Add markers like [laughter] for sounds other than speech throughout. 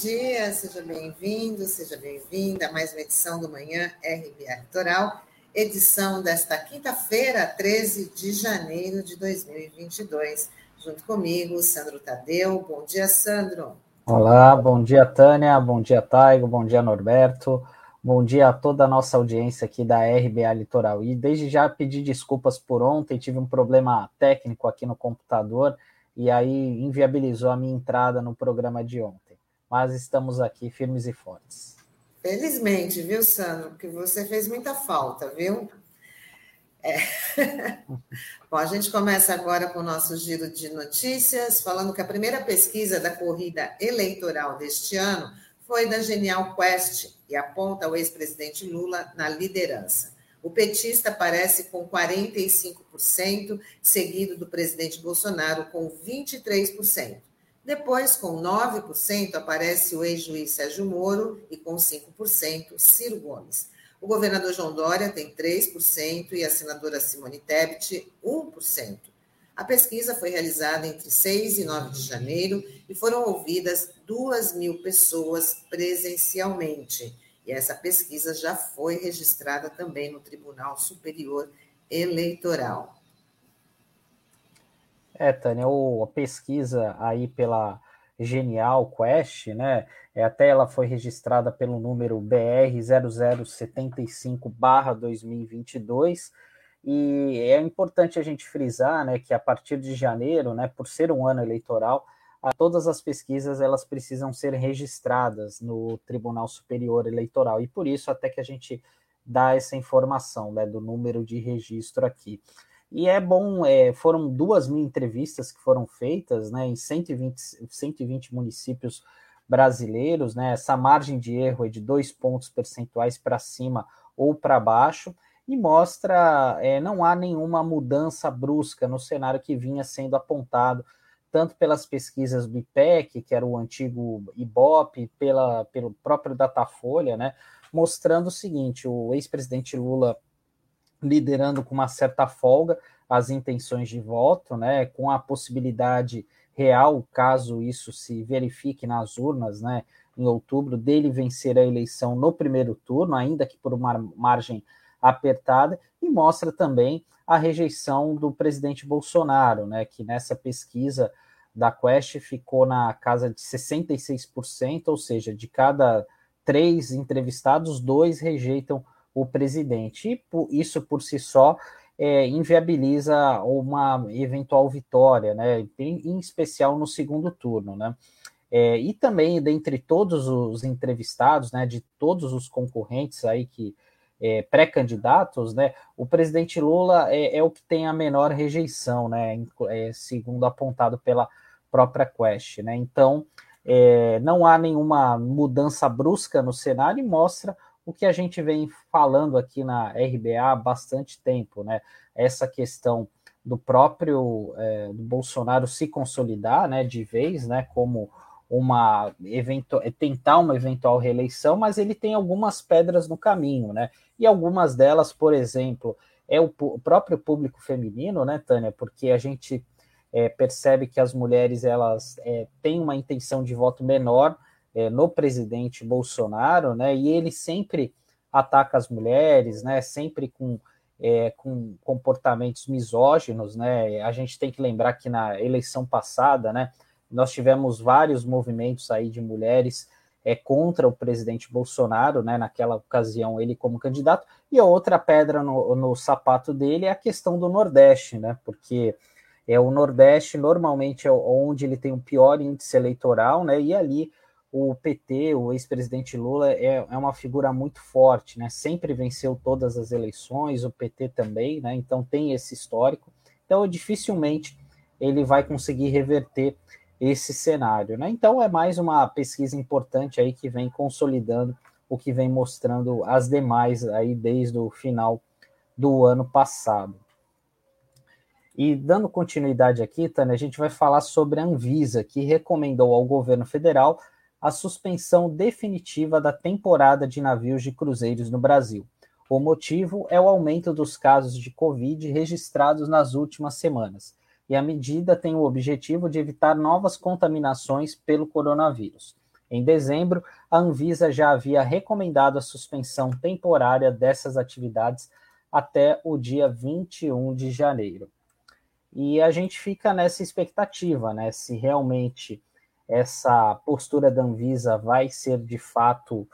dia, seja bem-vindo, seja bem-vinda a mais uma edição do Manhã RBA Litoral, edição desta quinta-feira, 13 de janeiro de 2022. Junto comigo, Sandro Tadeu. Bom dia, Sandro. Olá, bom dia, Tânia, bom dia, Taigo, bom dia, Norberto, bom dia a toda a nossa audiência aqui da RBA Litoral. E desde já pedi desculpas por ontem, tive um problema técnico aqui no computador e aí inviabilizou a minha entrada no programa de ontem. Mas estamos aqui firmes e fortes. Felizmente, viu, Sandro? Porque você fez muita falta, viu? É. [laughs] Bom, a gente começa agora com o nosso giro de notícias, falando que a primeira pesquisa da corrida eleitoral deste ano foi da Genial Quest e aponta o ex-presidente Lula na liderança. O petista aparece com 45%, seguido do presidente Bolsonaro com 23%. Depois, com 9%, aparece o ex-juiz Sérgio Moro e com 5%, Ciro Gomes. O governador João Dória tem 3% e a senadora Simone Tebet 1%. A pesquisa foi realizada entre 6 e 9 de janeiro e foram ouvidas 2 mil pessoas presencialmente. E essa pesquisa já foi registrada também no Tribunal Superior Eleitoral. É, Tânia, a pesquisa aí pela Genial Quest, né? É, até ela foi registrada pelo número BR 0075/2022 e é importante a gente frisar, né, que a partir de janeiro, né, por ser um ano eleitoral, a todas as pesquisas elas precisam ser registradas no Tribunal Superior Eleitoral e por isso até que a gente dá essa informação né, do número de registro aqui. E é bom, é, foram duas mil entrevistas que foram feitas né, em 120, 120 municípios brasileiros, né? Essa margem de erro é de dois pontos percentuais para cima ou para baixo e mostra é, não há nenhuma mudança brusca no cenário que vinha sendo apontado tanto pelas pesquisas do IPEC, que era o antigo IBOP, pela, pelo próprio Datafolha, né, mostrando o seguinte: o ex-presidente Lula liderando com uma certa folga as intenções de voto, né, com a possibilidade real, caso isso se verifique nas urnas, né, em outubro, dele vencer a eleição no primeiro turno, ainda que por uma margem apertada, e mostra também a rejeição do presidente Bolsonaro, né, que nessa pesquisa da Quest ficou na casa de 66%, ou seja, de cada três entrevistados, dois rejeitam o presidente. E isso por si só é, inviabiliza uma eventual vitória, né? Em, em especial no segundo turno, né? É, e também, dentre todos os entrevistados, né, de todos os concorrentes aí que é, pré-candidatos, né, o presidente Lula é, é, o que tem a menor rejeição, né, é, segundo apontado pela própria Quest, né. Então, é, não há nenhuma mudança brusca no cenário e mostra o que a gente vem falando aqui na RBA há bastante tempo, né? Essa questão do próprio é, do Bolsonaro se consolidar, né, de vez, né, como uma eventual, é, tentar uma eventual reeleição, mas ele tem algumas pedras no caminho, né? E algumas delas, por exemplo, é o, o próprio público feminino, né, Tânia? Porque a gente é, percebe que as mulheres elas é, têm uma intenção de voto menor é, no presidente Bolsonaro, né? E ele sempre ataca as mulheres, né? Sempre com, é, com comportamentos misóginos, né? A gente tem que lembrar que na eleição passada, né? Nós tivemos vários movimentos aí de mulheres é, contra o presidente Bolsonaro, né? Naquela ocasião ele como candidato e a outra pedra no, no sapato dele é a questão do Nordeste, né? Porque é o Nordeste normalmente é onde ele tem o pior índice eleitoral, né? E ali o PT, o ex-presidente Lula, é, é uma figura muito forte, né? Sempre venceu todas as eleições, o PT também, né? Então tem esse histórico. Então, dificilmente ele vai conseguir reverter esse cenário, né? Então é mais uma pesquisa importante aí que vem consolidando o que vem mostrando as demais aí desde o final do ano passado. E dando continuidade aqui, Tânia, a gente vai falar sobre a Anvisa, que recomendou ao governo federal a suspensão definitiva da temporada de navios de cruzeiros no Brasil. O motivo é o aumento dos casos de Covid registrados nas últimas semanas, e a medida tem o objetivo de evitar novas contaminações pelo coronavírus. Em dezembro, a Anvisa já havia recomendado a suspensão temporária dessas atividades até o dia 21 de janeiro. E a gente fica nessa expectativa, né? Se realmente essa postura da Anvisa vai ser de fato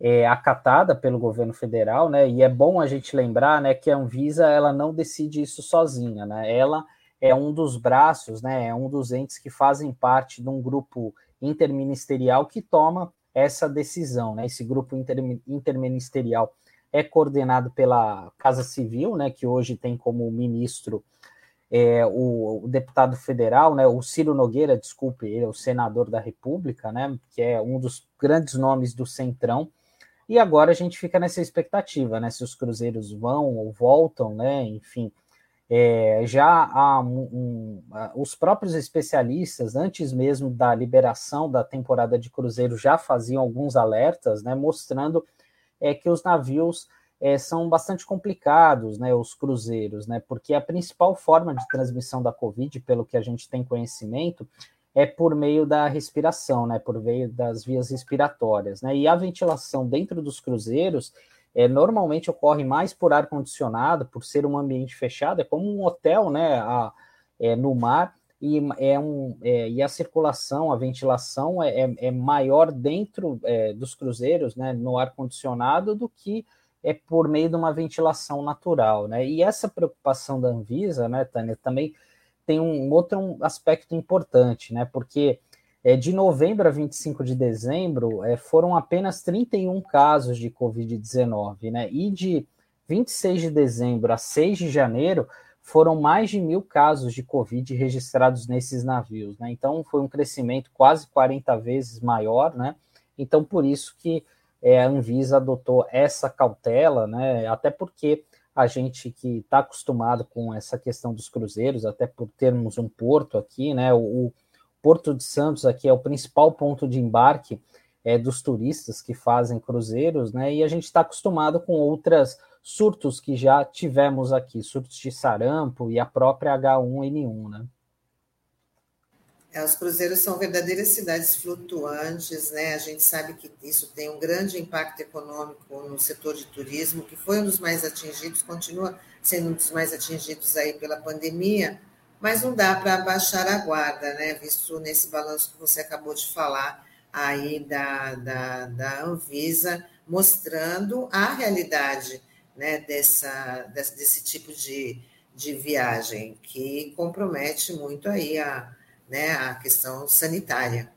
é, acatada pelo governo federal, né? E é bom a gente lembrar, né, que a Anvisa ela não decide isso sozinha, né? Ela é um dos braços, né? É um dos entes que fazem parte de um grupo interministerial que toma essa decisão, né? Esse grupo inter, interministerial é coordenado pela Casa Civil, né? Que hoje tem como ministro é, o, o, deputado federal, né, o Ciro Nogueira, desculpe, ele é o senador da República, né, que é um dos grandes nomes do Centrão, e agora a gente fica nessa expectativa, né, se os cruzeiros vão ou voltam, né, enfim, é, já há um, um, os próprios especialistas, antes mesmo da liberação da temporada de cruzeiro, já faziam alguns alertas, né, mostrando é, que os navios é, são bastante complicados, né, os cruzeiros, né, porque a principal forma de transmissão da Covid, pelo que a gente tem conhecimento, é por meio da respiração, né, por meio das vias respiratórias, né, e a ventilação dentro dos cruzeiros é, normalmente ocorre mais por ar condicionado, por ser um ambiente fechado, é como um hotel, né, a, é, no mar, e, é um, é, e a circulação, a ventilação é, é, é maior dentro é, dos cruzeiros, né, no ar condicionado, do que é por meio de uma ventilação natural, né? E essa preocupação da Anvisa, né, Tânia, também tem um outro aspecto importante, né? Porque é, de novembro a 25 de dezembro é, foram apenas 31 casos de Covid-19, né? E de 26 de dezembro a 6 de janeiro foram mais de mil casos de Covid registrados nesses navios, né? Então foi um crescimento quase 40 vezes maior, né? Então por isso que é, a Anvisa adotou essa cautela, né? Até porque a gente que está acostumado com essa questão dos cruzeiros, até por termos um porto aqui, né? O, o Porto de Santos aqui é o principal ponto de embarque é, dos turistas que fazem cruzeiros, né? E a gente está acostumado com outras surtos que já tivemos aqui, surtos de sarampo e a própria H1N1, né? É, os cruzeiros são verdadeiras cidades flutuantes, né? A gente sabe que isso tem um grande impacto econômico no setor de turismo, que foi um dos mais atingidos, continua sendo um dos mais atingidos aí pela pandemia, mas não dá para baixar a guarda, né? Visto nesse balanço que você acabou de falar aí da, da, da Anvisa, mostrando a realidade né, dessa, desse, desse tipo de, de viagem, que compromete muito aí a né, a questão sanitária.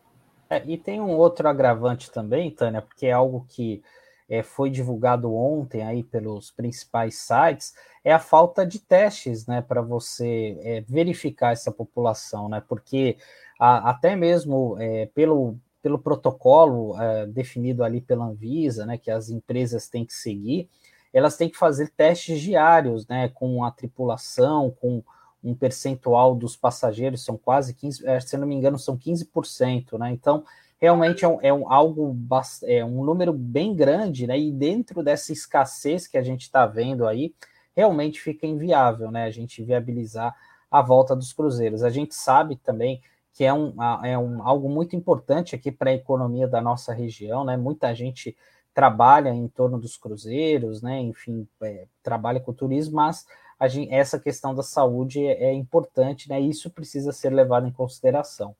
É, e tem um outro agravante também, Tânia, porque é algo que é, foi divulgado ontem aí pelos principais sites, é a falta de testes, né, para você é, verificar essa população, né, porque a, até mesmo é, pelo, pelo protocolo é, definido ali pela Anvisa, né, que as empresas têm que seguir, elas têm que fazer testes diários, né, com a tripulação, com um percentual dos passageiros, são quase 15, é, se não me engano, são 15%, né? Então, realmente é, um, é um algo é um número bem grande, né? E dentro dessa escassez que a gente está vendo aí, realmente fica inviável, né? A gente viabilizar a volta dos cruzeiros. A gente sabe também que é, um, é um, algo muito importante aqui para a economia da nossa região, né? Muita gente trabalha em torno dos cruzeiros, né? Enfim, é, trabalha com turismo, mas gente, essa questão da saúde é, é importante, né? Isso precisa ser levado em consideração.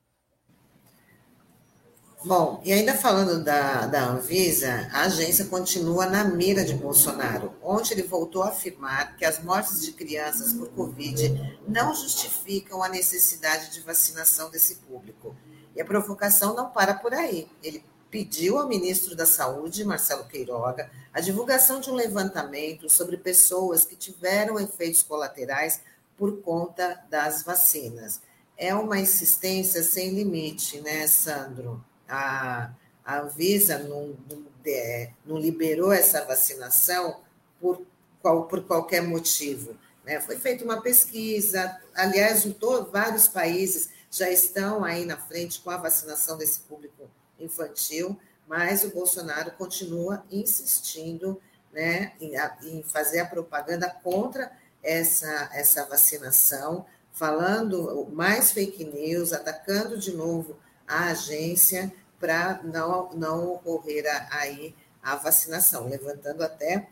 Bom, e ainda falando da, da Anvisa, a agência continua na mira de Bolsonaro, onde ele voltou a afirmar que as mortes de crianças por Covid não justificam a necessidade de vacinação desse público. E a provocação não para por aí. Ele pediu ao ministro da Saúde, Marcelo Queiroga, a divulgação de um levantamento sobre pessoas que tiveram efeitos colaterais por conta das vacinas. É uma insistência sem limite, né, Sandro? A, a Anvisa não, não, é, não liberou essa vacinação por, qual, por qualquer motivo. Né? Foi feita uma pesquisa, aliás, vários países já estão aí na frente com a vacinação desse público infantil, mas o Bolsonaro continua insistindo né, em, em fazer a propaganda contra essa, essa vacinação, falando mais fake news, atacando de novo a agência para não, não ocorrer aí a vacinação, levantando até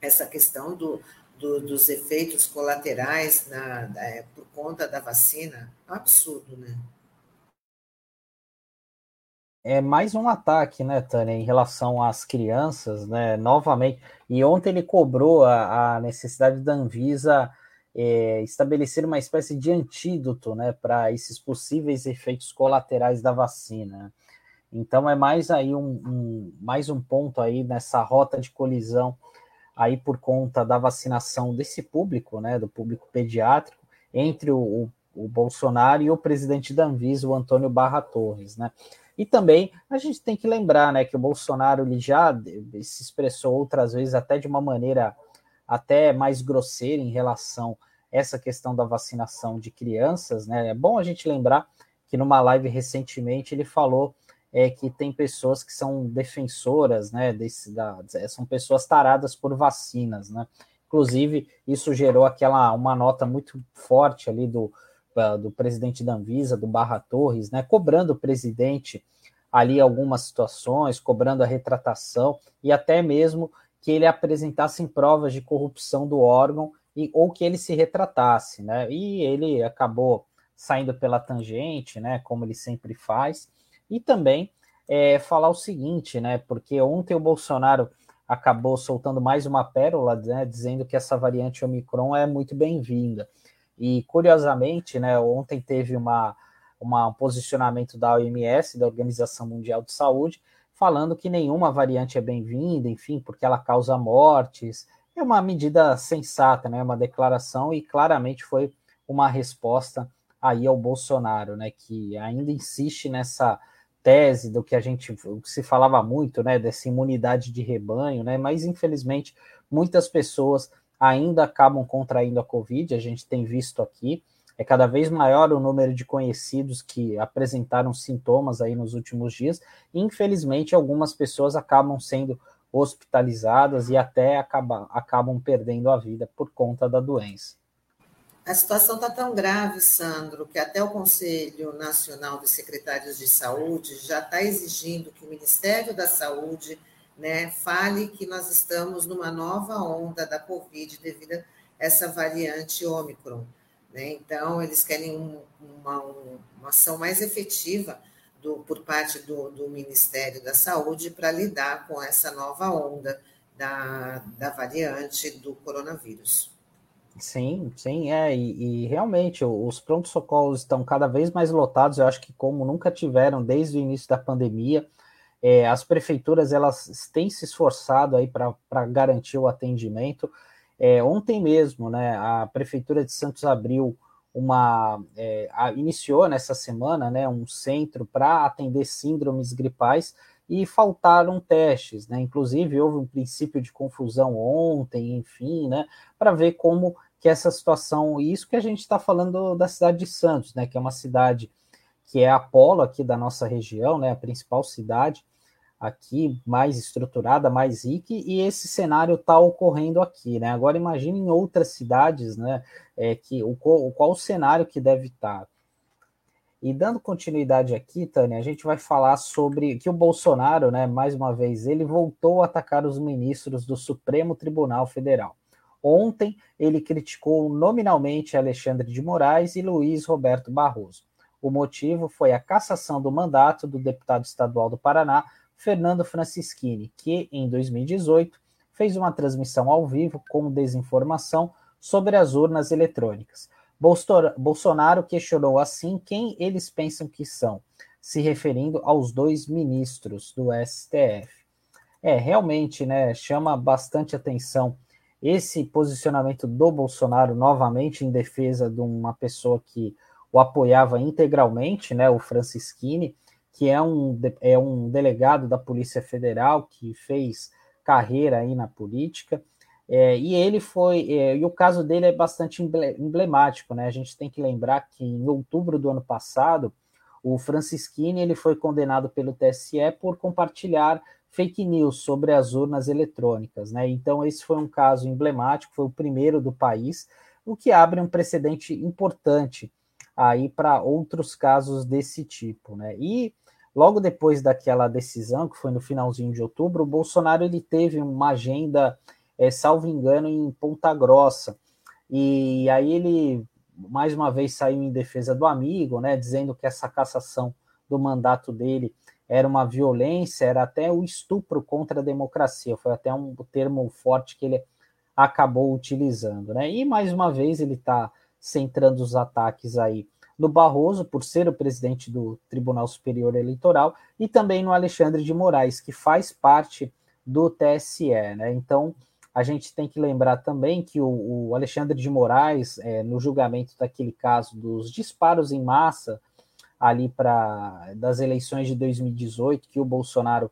essa questão do, do, dos efeitos colaterais na, da, é, por conta da vacina. Absurdo, né? É mais um ataque, né, Tânia, em relação às crianças, né, novamente. E ontem ele cobrou a, a necessidade da Anvisa é, estabelecer uma espécie de antídoto, né, para esses possíveis efeitos colaterais da vacina. Então é mais aí um, um, mais um ponto aí nessa rota de colisão aí por conta da vacinação desse público, né, do público pediátrico, entre o, o, o Bolsonaro e o presidente da Anvisa, o Antônio Barra Torres, né. E também a gente tem que lembrar, né, que o Bolsonaro ele já se expressou outras vezes até de uma maneira até mais grosseira em relação a essa questão da vacinação de crianças, né? É bom a gente lembrar que numa live recentemente ele falou é que tem pessoas que são defensoras, né, desse, da, são pessoas taradas por vacinas, né? Inclusive, isso gerou aquela uma nota muito forte ali do, do presidente da Anvisa, do Barra Torres, né, cobrando o presidente ali algumas situações, cobrando a retratação e até mesmo que ele apresentasse provas de corrupção do órgão e, ou que ele se retratasse, né? E ele acabou saindo pela tangente, né? Como ele sempre faz e também é, falar o seguinte, né? Porque ontem o Bolsonaro acabou soltando mais uma pérola, né, dizendo que essa variante Omicron é muito bem-vinda. E curiosamente, né, ontem teve uma, uma, um posicionamento da OMS, da Organização Mundial de Saúde, falando que nenhuma variante é bem-vinda, enfim, porque ela causa mortes. É uma medida sensata, né, uma declaração e claramente foi uma resposta aí ao Bolsonaro, né, que ainda insiste nessa tese do que a gente se falava muito, né, dessa imunidade de rebanho, né, mas infelizmente muitas pessoas ainda acabam contraindo a Covid, a gente tem visto aqui, é cada vez maior o número de conhecidos que apresentaram sintomas aí nos últimos dias, infelizmente algumas pessoas acabam sendo hospitalizadas e até acabam, acabam perdendo a vida por conta da doença. A situação está tão grave, Sandro, que até o Conselho Nacional de Secretários de Saúde já está exigindo que o Ministério da Saúde né, fale que nós estamos numa nova onda da Covid devido a essa variante Ômicron. Né? Então, eles querem um, uma, uma, ação mais efetiva do, por parte do, do Ministério da Saúde para lidar com essa nova onda da, da variante do coronavírus. Sim, sim, é, e, e realmente os prontos-socorros estão cada vez mais lotados, eu acho que como nunca tiveram desde o início da pandemia, é, as prefeituras elas têm se esforçado aí para garantir o atendimento. É, ontem mesmo, né, a prefeitura de Santos abriu uma, é, a, iniciou nessa semana, né, um centro para atender síndromes gripais e faltaram testes, né? Inclusive houve um princípio de confusão ontem, enfim, né, para ver como que essa situação, e isso que a gente está falando da cidade de Santos, né, que é uma cidade que é a polo aqui da nossa região, né, a principal cidade aqui, mais estruturada, mais rica, e esse cenário está ocorrendo aqui, né? Agora imagine em outras cidades, né, é, que o, qual o cenário que deve estar. Tá. E dando continuidade aqui, Tânia, a gente vai falar sobre que o Bolsonaro, né, mais uma vez, ele voltou a atacar os ministros do Supremo Tribunal Federal. Ontem, ele criticou nominalmente Alexandre de Moraes e Luiz Roberto Barroso. O motivo foi a cassação do mandato do deputado estadual do Paraná, Fernando Francischini, que, em 2018, fez uma transmissão ao vivo com desinformação sobre as urnas eletrônicas. Bolsonaro questionou assim quem eles pensam que são, se referindo aos dois ministros do STF. É, realmente, né, chama bastante atenção esse posicionamento do Bolsonaro novamente em defesa de uma pessoa que o apoiava integralmente, né, o Francisquini, que é um, é um delegado da Polícia Federal que fez carreira aí na política, é, e ele foi, é, e o caso dele é bastante emblemático, né? A gente tem que lembrar que em outubro do ano passado, o Francisquini ele foi condenado pelo TSE por compartilhar fake news sobre as urnas eletrônicas, né? Então esse foi um caso emblemático, foi o primeiro do país, o que abre um precedente importante aí para outros casos desse tipo, né? E logo depois daquela decisão, que foi no finalzinho de outubro, o Bolsonaro ele teve uma agenda, é, salvo engano, em Ponta Grossa. E aí ele, mais uma vez, saiu em defesa do amigo, né, dizendo que essa cassação do mandato dele era uma violência, era até o estupro contra a democracia, foi até um termo forte que ele acabou utilizando, né? E mais uma vez ele está centrando os ataques aí no Barroso, por ser o presidente do Tribunal Superior Eleitoral, e também no Alexandre de Moraes, que faz parte do TSE, né? Então a gente tem que lembrar também que o, o Alexandre de Moraes, é, no julgamento daquele caso dos disparos em massa ali para das eleições de 2018, que o Bolsonaro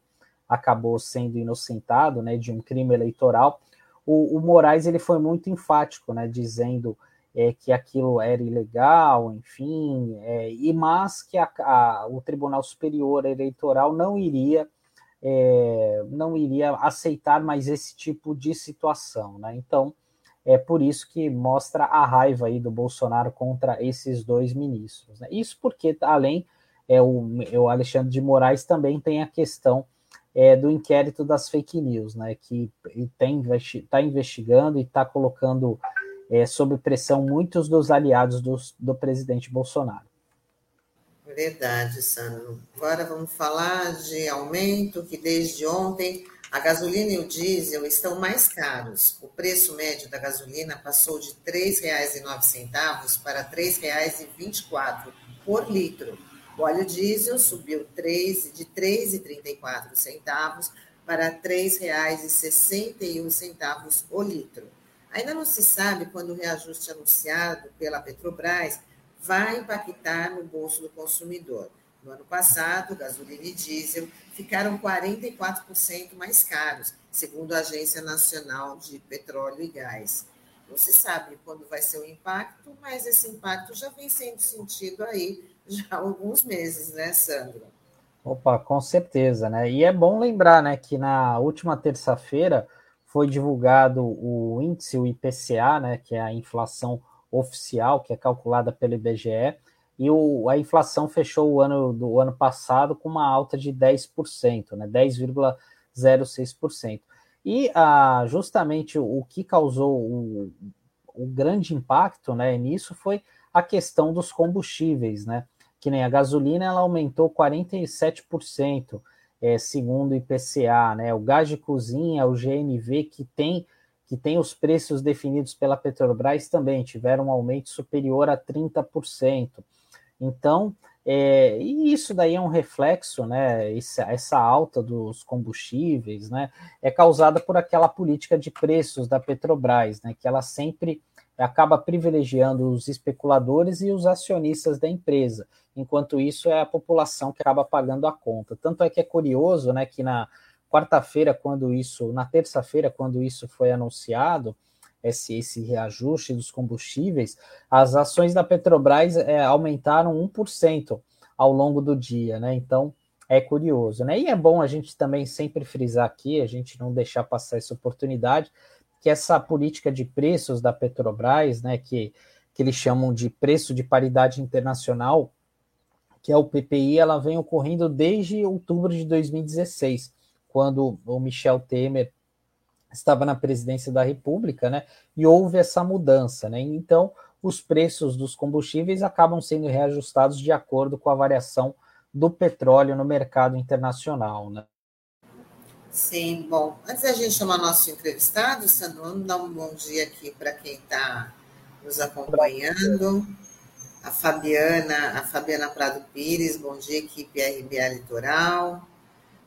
acabou sendo inocentado, né, de um crime eleitoral, o, o Moraes ele foi muito enfático, né, dizendo é, que aquilo era ilegal, enfim, é, e mas que a, a, o Tribunal Superior Eleitoral não iria é, não iria aceitar mais esse tipo de situação, né? Então é por isso que mostra a raiva aí do Bolsonaro contra esses dois ministros. Né? Isso porque, além, é, o, o Alexandre de Moraes também tem a questão é, do inquérito das fake news, né? Que está investi investigando e está colocando é, sob pressão muitos dos aliados do, presidente Bolsonaro. Verdade, Sandro. Agora vamos falar de aumento que desde ontem a gasolina e o diesel estão mais caros. O preço médio da gasolina passou de R$ 3,09 para R$ 3,24 por litro. O óleo diesel subiu 3, de R$ 3,34 para R$ 3,61 o litro. Ainda não se sabe quando o reajuste anunciado pela Petrobras vai impactar no bolso do consumidor. No ano passado, gasolina e diesel ficaram 44% mais caros, segundo a Agência Nacional de Petróleo e Gás. Não se sabe quando vai ser o impacto, mas esse impacto já vem sendo sentido aí já há alguns meses, né, Sandro? Opa, com certeza, né? E é bom lembrar, né, que na última terça-feira foi divulgado o índice, o IPCA, né, que é a inflação oficial, que é calculada pelo IBGE, e o, a inflação fechou o ano do ano passado com uma alta de 10%, né, 10,06%. E ah, justamente o, que causou o, o grande impacto né, nisso foi a questão dos combustíveis, né? Que nem a gasolina ela aumentou 47%, é, segundo o IPCA, né? O gás de cozinha, o GNV, que tem que tem os preços definidos pela Petrobras também tiveram um aumento superior a 30%. Então, é, e isso daí é um reflexo, né? Essa, essa, alta dos combustíveis, né? É causada por aquela política de preços da Petrobras, né? Que ela sempre acaba privilegiando os especuladores e os acionistas da empresa. Enquanto isso, é a população que acaba pagando a conta. Tanto é que é curioso, né? Que na quarta-feira, quando isso, na terça-feira, quando isso foi anunciado, esse, esse reajuste dos combustíveis, as ações da Petrobras é, aumentaram 1% ao longo do dia, né? Então é curioso, né? E é bom a gente também sempre frisar aqui, a gente não deixar passar essa oportunidade, que essa política de preços da Petrobras, né, que, que eles chamam de preço de paridade internacional, que é o PPI, ela vem ocorrendo desde outubro de 2016, quando o Michel Temer estava na presidência da República, né? E houve essa mudança, né? Então, os preços dos combustíveis acabam sendo reajustados de acordo com a variação do petróleo no mercado internacional, né? Sim, bom, antes da gente chamar nosso entrevistado, Sandro, dar um bom dia aqui para quem está nos acompanhando. A Fabiana, a Fabiana Prado Pires, bom dia, equipe RBA Litoral.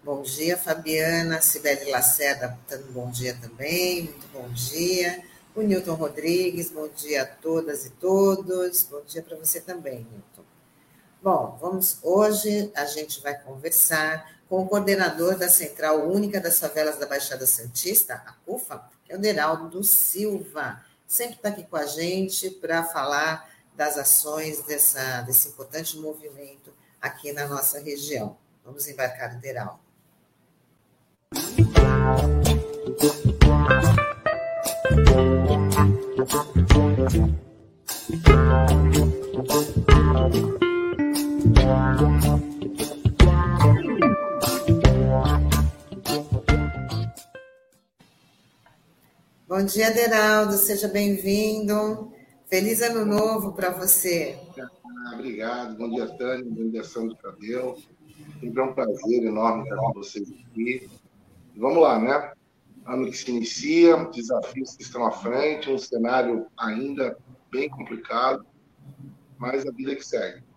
Bom dia, Fabiana. Sibeli Lacerda, dando bom dia também. Muito bom dia. O Newton Rodrigues, bom dia a todas e todos. Bom dia para você também, Newton. Bom, vamos hoje a gente vai conversar com o coordenador da Central Única das Favelas da Baixada Santista, a CUFA, que é o Deraldo Silva. Sempre está aqui com a gente para falar das ações dessa, desse importante movimento aqui na nossa região. Vamos embarcar, Deraldo. Bom dia, Deraldo, seja bem-vindo. Feliz ano novo para você. Ah, obrigado, bom dia, Tânia, bom dia, Sandro Tadeu. Sempre é um prazer enorme estar com vocês aqui. Vamos lá, né? Ano que se inicia, desafios que estão à frente, um cenário ainda bem complicado, mas a vida que segue.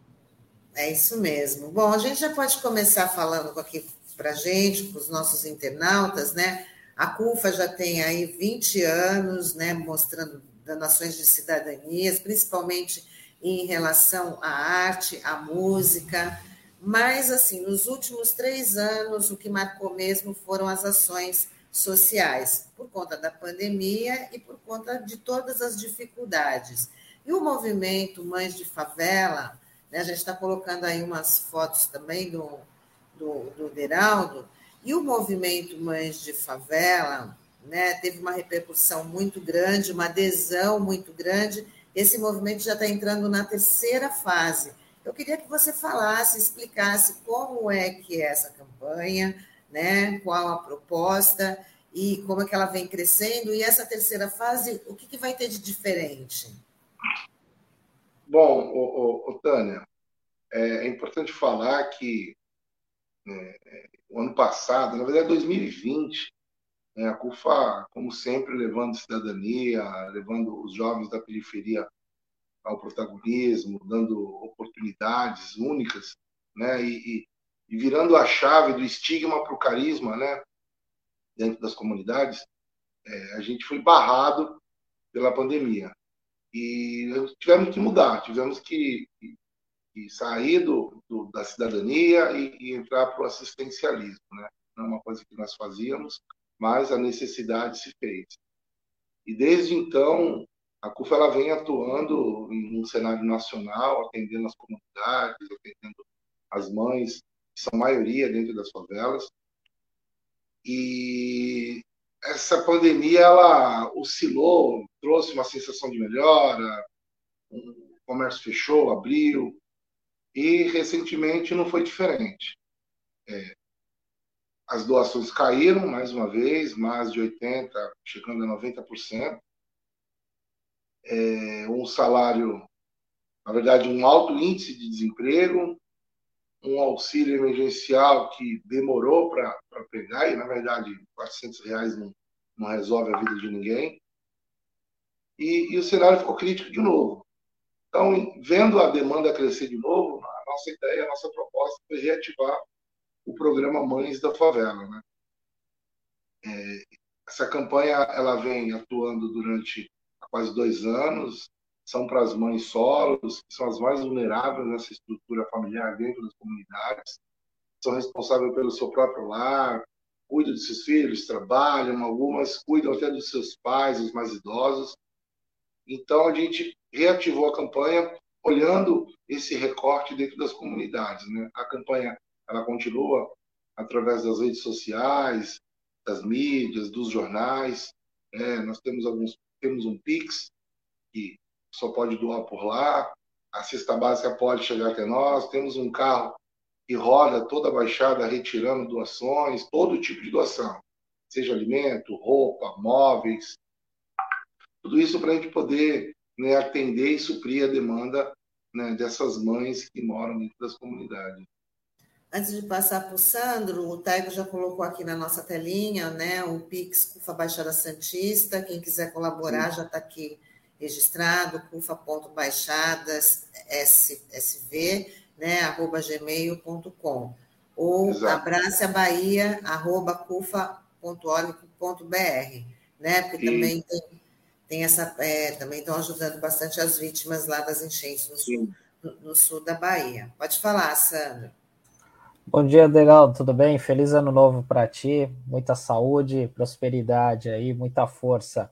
É isso mesmo. Bom, a gente já pode começar falando aqui para a gente, para os nossos internautas, né? A CUFA já tem aí 20 anos, né, mostrando danações de cidadanias, principalmente em relação à arte, à música, mas, assim, nos últimos três anos, o que marcou mesmo foram as ações sociais, por conta da pandemia e por conta de todas as dificuldades. E o movimento Mães de Favela, né, a gente está colocando aí umas fotos também do, do, do Deraldo, e o movimento Mães de Favela né, teve uma repercussão muito grande, uma adesão muito grande. Esse movimento já está entrando na terceira fase. Eu queria que você falasse, explicasse como é que é essa campanha, né, qual a proposta e como é que ela vem crescendo. E essa terceira fase, o que, que vai ter de diferente? Bom, o, Tânia, é, é, importante falar que é, o ano passado, na verdade 2020, né, a CUFA, como sempre, levando cidadania, levando os jovens da periferia ao protagonismo, dando oportunidades únicas, né, e, e virando a chave do estigma para o carisma, né, dentro das comunidades, é, a gente foi barrado pela pandemia. E tivemos que mudar, tivemos que, que sair do, do, da cidadania e, e entrar para o assistencialismo. Né? Não é uma coisa que nós fazíamos, mas a necessidade se fez. E desde então, a CUFA ela vem atuando um cenário nacional, atendendo as comunidades, atendendo as mães, que são maioria dentro das favelas. E essa pandemia ela oscilou, trouxe uma sensação de melhora, o comércio fechou, abriu, e recentemente não foi diferente. É, as doações caíram mais uma vez, mais de 80%, chegando a 90%. É, um salário, na verdade, um alto índice de desemprego, um auxílio emergencial que demorou para pegar, e na verdade, 400 reais não, não resolve a vida de ninguém. E, e, o cenário ficou crítico de novo. Então, vendo a demanda crescer de novo, a nossa ideia, a nossa proposta foi reativar o programa Mães da Favela. Né? É, essa campanha ela vem atuando durante quase dois anos, são para as mães solos, que são as mais vulneráveis nessa estrutura familiar dentro das comunidades, são responsáveis pelo seu próprio lar, cuidam de seus filhos, trabalham, algumas cuidam até dos seus pais, os mais idosos. Então a gente reativou a campanha olhando esse recorte dentro das comunidades. Né? A campanha ela continua através das redes sociais, das mídias, dos jornais. É, nós temos alguns temos um Pix que só pode doar por lá. A cesta básica pode chegar até nós. Temos um carro que roda toda a baixada retirando doações, todo tipo de doação, seja alimento, roupa, móveis, tudo isso para a gente poder né, atender e suprir a demanda né, dessas mães que moram dentro das comunidades. Antes de passar para o Sandro, o Taigo já colocou aqui na nossa telinha, né, o Pix CUFA Baixada Santista. Quem quiser colaborar Sim. já está aqui registrado, cufa.baixadas.sv, né, arroba gmail.com. Ou abrace a Bahia, arroba cufa.org.br, né, porque Sim. também tem, tem essa, é, também estão ajudando bastante as vítimas lá das enchentes no sul, no, no sul da Bahia. Pode falar, Sandro. Bom dia, Deraldo, tudo bem? Feliz ano novo para ti, muita saúde, prosperidade aí, muita força.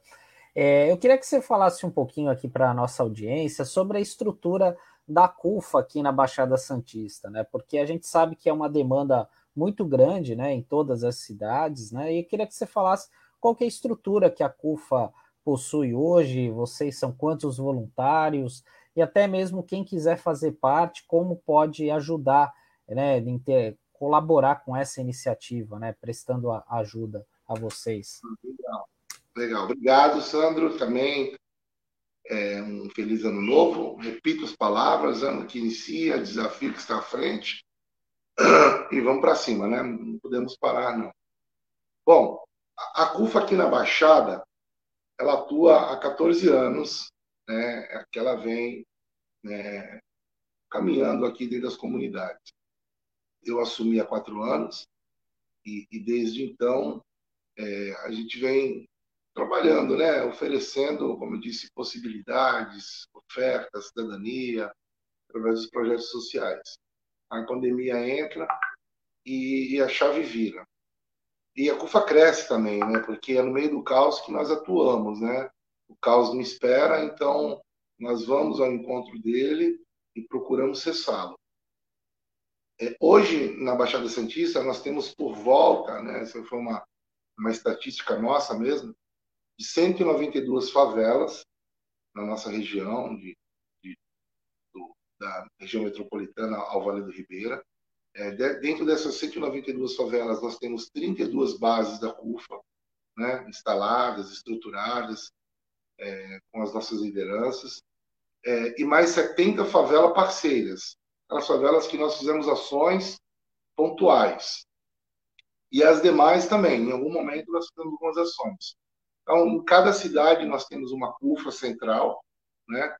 É, eu queria que você falasse um pouquinho aqui para a nossa audiência sobre a estrutura da CUFA aqui na Baixada Santista, né? Porque a gente sabe que é uma demanda muito grande, né, em todas as cidades, né? E eu queria que você falasse qual é a estrutura que a CUFA possui hoje, vocês são quantos voluntários e até mesmo quem quiser fazer parte, como pode ajudar né, em ter, colaborar com essa iniciativa, né, prestando ajuda a vocês. Legal, Legal. Obrigado, Sandro. Também é, um feliz ano novo. Repito as palavras, ano que inicia, desafio que está à frente. E vamos para cima, né? Não podemos parar, não. Bom, a CUFA aqui na Baixada, ela atua há 14 anos, né? É que ela vem né, caminhando aqui dentro das comunidades. Eu assumi há quatro anos e, e desde então é, a gente vem trabalhando, né, oferecendo, como eu disse, possibilidades, ofertas, cidadania, através dos projetos sociais. A pandemia entra e, e a chave vira. E a CUFA cresce também, né, porque é no meio do caos que nós atuamos, né? O caos não espera, então nós vamos ao encontro dele e procuramos cessá-lo. É, hoje, na Baixada Santista, nós temos por volta, né, essa foi uma, uma estatística nossa mesmo, de 192 favelas na nossa região, de, de do, da região metropolitana ao Vale do Ribeira. É, de, dentro dessas 192 favelas, nós temos 32 bases da CUFA, né, instaladas, estruturadas, é, com as nossas lideranças, é, e mais 70 favelas parceiras, aquelas favelas que nós fizemos ações pontuais. E as demais também, em algum momento nós fizemos algumas ações. Então, em cada cidade nós temos uma CUFA central, né?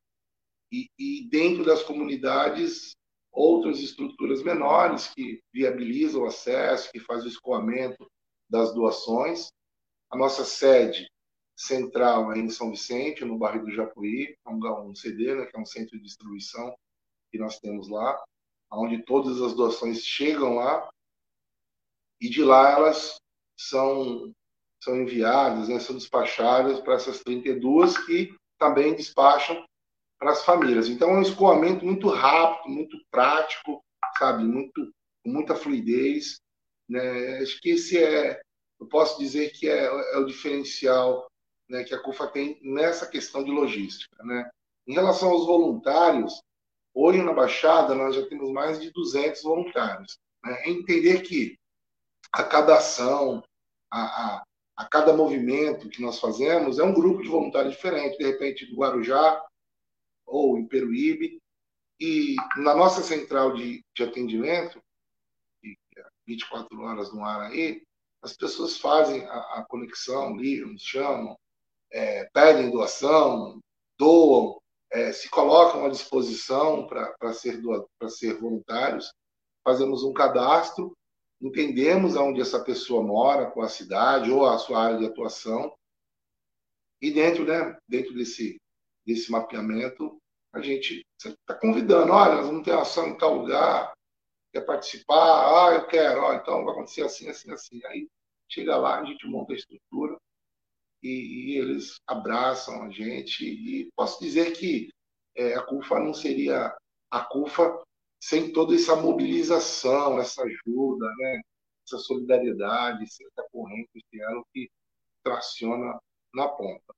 E, e dentro das comunidades, outras estruturas menores que viabilizam o acesso, que fazem o escoamento das doações. A nossa sede central é em São Vicente, no bairro do Japuí, é um, CD, né, que é um centro de distribuição que nós temos lá, onde todas as doações chegam lá e de lá elas são são enviadas, né, são despachadas para essas 32 que também despacham para as famílias. Então é um escoamento muito rápido, muito prático, sabe, muito com muita fluidez. Né? Acho que esse é, eu posso dizer que é, é o diferencial né, que a CUFA tem nessa questão de logística. Né? Em relação aos voluntários, hoje na Baixada nós já temos mais de 200 voluntários. Né? É entender que a cada ação, a, a, a cada movimento que nós fazemos é um grupo de voluntários diferente, de repente do Guarujá ou em Peruíbe. E na nossa central de, de atendimento, que é 24 horas no ar aí, as pessoas fazem a, a conexão, ligam, chamam, é, pedem doação, doam, é, se colocam à disposição para ser, ser voluntários. Fazemos um cadastro entendemos aonde essa pessoa mora, qual a cidade ou a sua área de atuação, e dentro, né, dentro desse, desse mapeamento, a gente está convidando, olha, nós vamos ter ação em tal lugar, quer participar? Ah, eu quero, então vai acontecer assim, assim, assim. Aí chega lá, a gente monta a estrutura e, e eles abraçam a gente. E posso dizer que é, a CUFA não seria a CUFA sem toda essa mobilização, essa ajuda, né? essa solidariedade, essa corrente esse ano que traciona na ponta.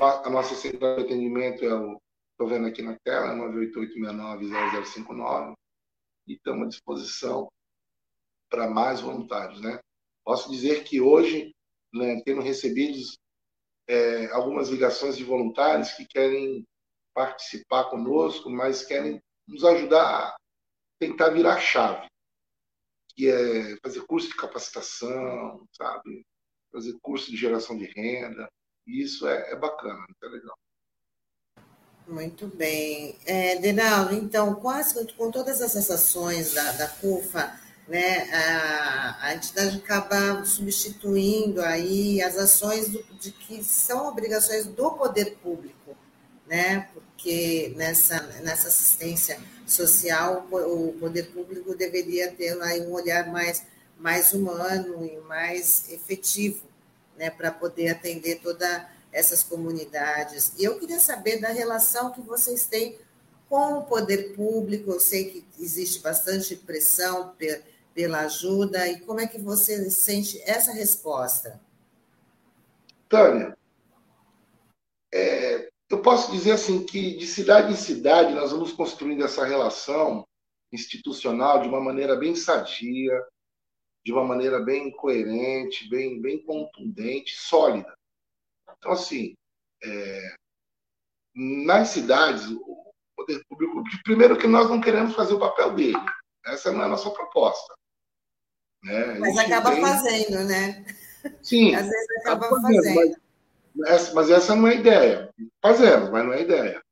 A nossa central de atendimento é o, estou vendo aqui na tela, 988690059, e estamos à disposição para mais voluntários. Né? Posso dizer que hoje, né, tendo recebido é, algumas ligações de voluntários que querem participar conosco, mas querem nos ajudar tentar virar a chave, que é fazer curso de capacitação, sabe? Fazer curso de geração de renda. E isso é, é bacana, é legal. Muito bem. É, Denaldo, então, quase com todas essas ações da, da CUFA, né, a, a entidade acaba substituindo aí as ações do, de que são obrigações do poder público, né? Porque nessa, nessa assistência social, o poder público deveria ter aí um olhar mais, mais humano e mais efetivo, né, para poder atender todas essas comunidades. E eu queria saber da relação que vocês têm com o poder público. Eu sei que existe bastante pressão pela ajuda, e como é que você sente essa resposta? Tânia, é, eu posso dizer assim que de cidade em cidade nós vamos construindo essa relação institucional de uma maneira bem sadia, de uma maneira bem coerente, bem, bem contundente, sólida. Então, assim, é, nas cidades, o poder público, primeiro que nós não queremos fazer o papel dele, essa não é a nossa proposta. Né? Mas acaba fazendo, né? Sim. Às vezes acaba fazendo. fazendo. Essa, mas essa não é ideia. Fazemos, mas não é ideia.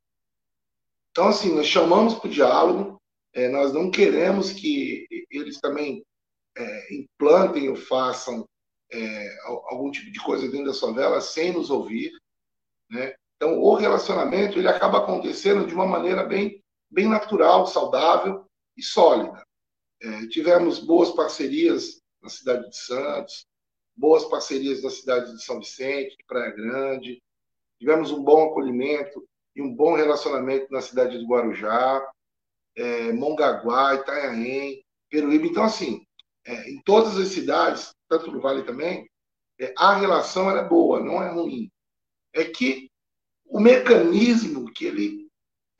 Então, assim, nós chamamos para o diálogo, é, nós não queremos que eles também é, implantem ou façam é, algum tipo de coisa dentro da favela sem nos ouvir, né? Então, o relacionamento ele acaba acontecendo de uma maneira bem, bem natural, saudável e sólida. É, tivemos boas parcerias na cidade de Santos, boas parcerias na cidade de São Vicente, de Praia Grande, tivemos um bom acolhimento e um bom relacionamento na cidade de Guarujá, é, Mongaguá, Itanhaém, Peruíbe. Então, assim, é, em todas as cidades, tanto no Vale também, é, a relação é boa, não é ruim. É que o mecanismo que ele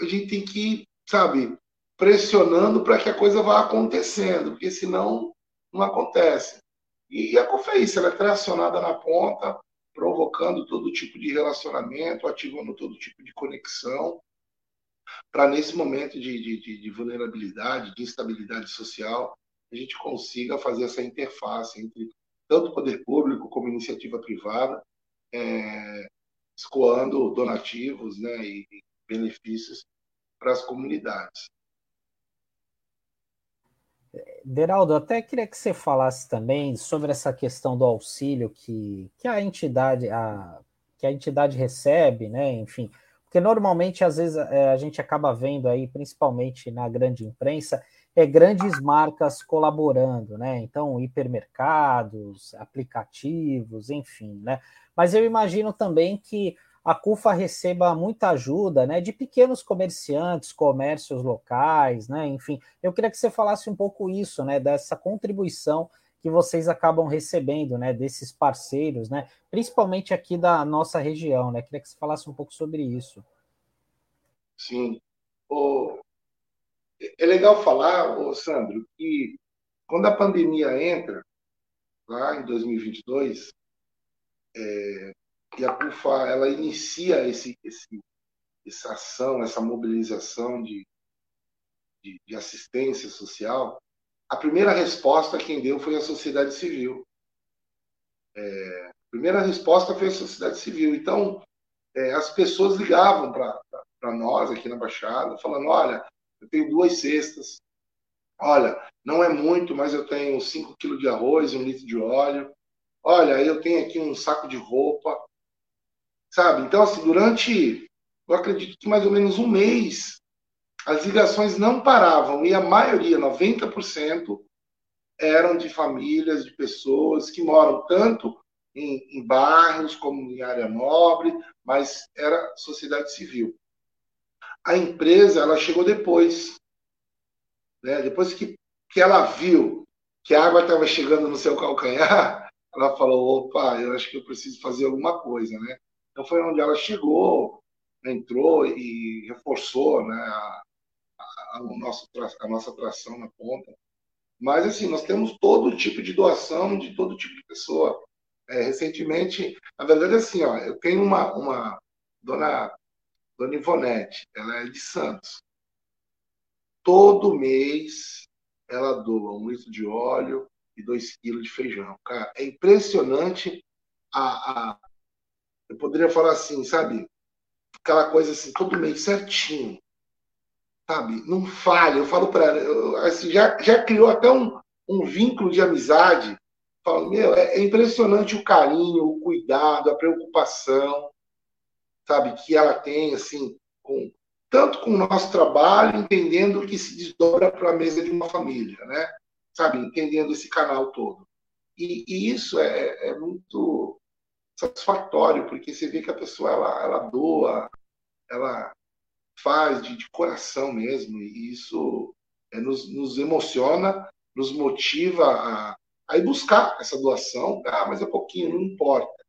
a gente tem que ir, sabe, pressionando para que a coisa vá acontecendo, porque senão não acontece. E a COFEIS, ela é tracionada na ponta, provocando todo tipo de relacionamento, ativando todo tipo de conexão, para nesse momento de, de, de, vulnerabilidade, de instabilidade social, a gente consiga fazer essa interface entre tanto poder público como iniciativa privada, é, escoando donativos né, e benefícios para as comunidades. Deraldo, até queria que você falasse também sobre essa questão do auxílio que, que a entidade a, que a entidade recebe, né? Enfim, porque normalmente às vezes é, a gente acaba vendo aí, principalmente na grande imprensa, é grandes marcas colaborando, né? Então, hipermercados, aplicativos, enfim, né? Mas eu imagino também que a CUFA receba muita ajuda, né, de pequenos comerciantes, comércios locais, né? Enfim, eu queria que você falasse um pouco isso, né, dessa contribuição que vocês acabam recebendo, né, desses parceiros, né, principalmente aqui da nossa região, né? Queria que você falasse um pouco sobre isso. Sim. O, é legal falar, ô Sandro, que quando a pandemia entra, lá em 2022, é, e a CUFA ela inicia esse, esse, essa ação, essa mobilização de, de, de assistência social, a primeira resposta quem deu foi a sociedade civil. É, a primeira resposta foi a sociedade civil. Então, é, as pessoas ligavam para nós aqui na Baixada, falando: olha, eu tenho duas cestas. Olha, não é muito, mas eu tenho 5 quilos de arroz, um litro de óleo. Olha, eu tenho aqui um saco de roupa. Sabe? Então, assim, durante, eu acredito que mais ou menos um mês, as ligações não paravam. E a maioria, 90%, eram de famílias, de pessoas que moram tanto em, em bairros como em área nobre, mas era sociedade civil. A empresa ela chegou depois, né? depois que, que ela viu que a água estava chegando no seu calcanhar, [laughs] ela falou: opa, eu acho que eu preciso fazer alguma coisa, né? Então foi onde ela chegou, entrou e reforçou, né? A, a, nosso, a nossa atração na ponta. Mas assim, nós temos todo tipo de doação de todo tipo de pessoa. É, recentemente, na verdade, assim, ó, eu tenho uma, uma dona Dona Ivonete, ela é de Santos. Todo mês ela doa um litro de óleo e dois quilos de feijão. Cara, é impressionante a, a, Eu poderia falar assim, sabe? Aquela coisa assim, todo mês certinho. Sabe? Não falha. Eu falo para assim, já, já criou até um, um vínculo de amizade. Falo, meu, é, é impressionante o carinho, o cuidado, a preocupação sabe, que ela tem, assim, com, tanto com o nosso trabalho, entendendo que se desdobra para a mesa de uma família, né? Sabe, entendendo esse canal todo. E, e isso é, é, muito satisfatório, porque você vê que a pessoa, ela, ela doa, ela faz de, de coração mesmo, e isso é, nos, nos emociona, nos motiva a, a ir buscar essa doação. Ah, mas é pouquinho, não importa.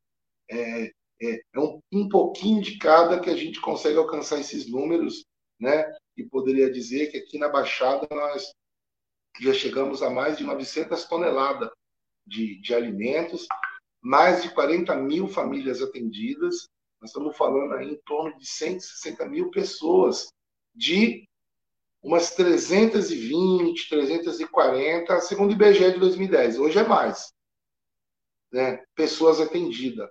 É, é, é um, um pouquinho de cada que a gente consegue alcançar esses números, né? E poderia dizer que aqui na Baixada nós já chegamos a mais de 900 toneladas de, de alimentos mais de 40 mil famílias atendidas, nós estamos falando aí em torno de 160 mil pessoas, de umas 320, 340, segundo o IBGE de 2010. Hoje é mais. Né? Pessoas atendidas.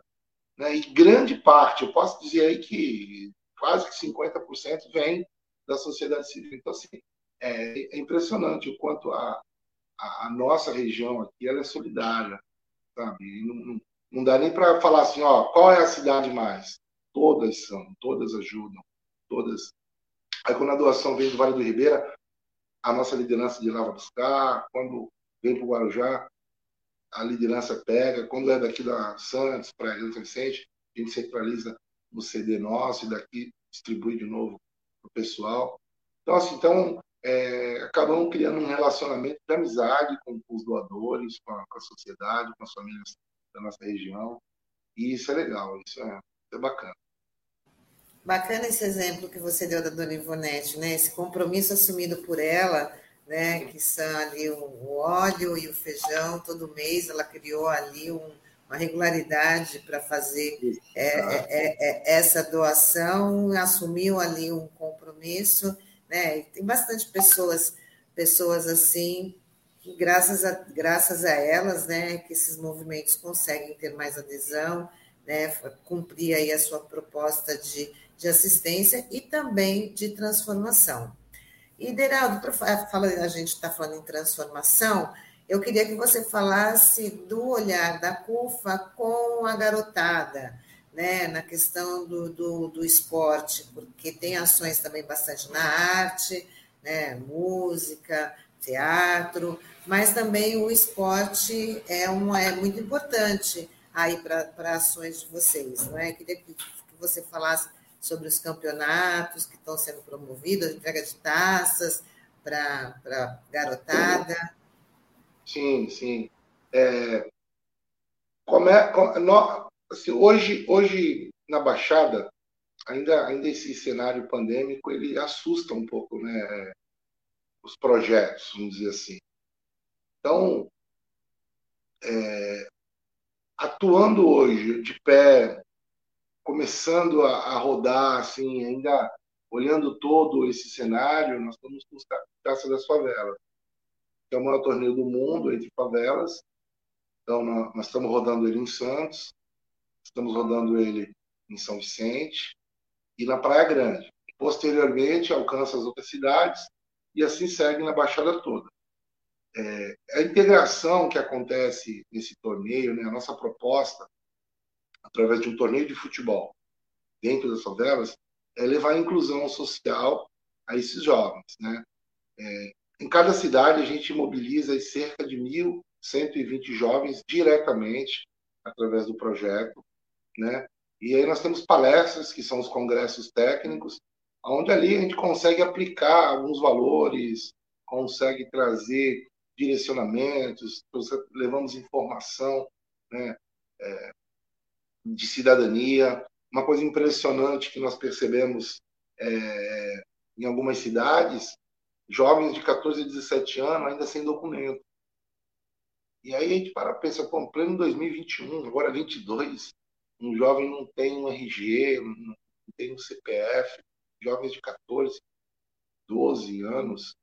Né? E grande parte, eu posso dizer aí que quase que 50% vem da sociedade civil. Então, assim, é, é impressionante o quanto a, a, nossa região aqui ela é solidária, sabe? Não, não, dá nem para falar assim, ó, qual é a cidade mais? Todas são, todas ajudam, todas. Aí quando a doação vem do Vale do Ribeira, a nossa liderança de lá vai buscar, quando vem para o Guarujá, a liderança pega, quando é daqui da Santos, para a Vicente, a gente centraliza no CD nosso e daqui distribui de novo para o pessoal. Então, assim, então é, acabamos criando um relacionamento de amizade com, com os doadores, com a, com a, sociedade, com as famílias da nossa região. E isso é legal, isso é, isso é bacana. Bacana esse exemplo que você deu da Dona Ivonete, né? Esse compromisso assumido por ela, né? Que são ali o óleo e o feijão todo mês. Ela criou ali um, uma regularidade para fazer é, é, é, é, essa doação, assumiu ali um compromisso, né? E tem bastante pessoas, pessoas assim, que graças a, graças a elas, né, que esses movimentos conseguem ter mais adesão, né, cumprir aí a sua proposta de, de assistência e também de transformação. E, Deraldo, a gente está falando em transformação, eu queria que você falasse do olhar da CUFA com a garotada, né, na questão do, do, do esporte, porque tem ações também bastante na arte, né, música, teatro, mas também o esporte é, uma, é muito importante aí para ações de vocês, não é? Queria que, você falasse sobre os campeonatos que estão sendo promovidos, entrega de taças para garotada. Sim, sim. É, como é, como, assim, hoje, hoje, na Baixada, ainda, ainda esse cenário pandêmico, ele assusta um pouco né, os projetos, vamos dizer assim. Então, é, atuando hoje de pé, começando a, a, rodar, assim, ainda olhando todo esse cenário, nós estamos com Taça das Favelas que é o maior torneio do mundo entre favelas. Então, nós estamos rodando ele em Santos, estamos rodando ele em São Vicente e na Praia Grande. Posteriormente, alcança as outras cidades e assim segue na Baixada toda. É, a integração que acontece nesse torneio, né, a nossa proposta, através de um torneio de futebol dentro das favelas, é levar a inclusão social a esses jovens. Né? É, em cada cidade, a gente mobiliza cerca de 1.120 jovens diretamente através do projeto, né? E aí nós temos palestras, que são os congressos técnicos, onde ali a gente consegue aplicar alguns valores, consegue trazer direcionamentos, levamos informação né, é, de cidadania. Uma coisa impressionante que nós percebemos é, em algumas cidades jovens de 14 a 17 anos ainda sem documento. E aí a gente para pensar, pô, pleno 2021, agora 22, um jovem não tem um RG, não tem um CPF, jovens de 14, 12 anos,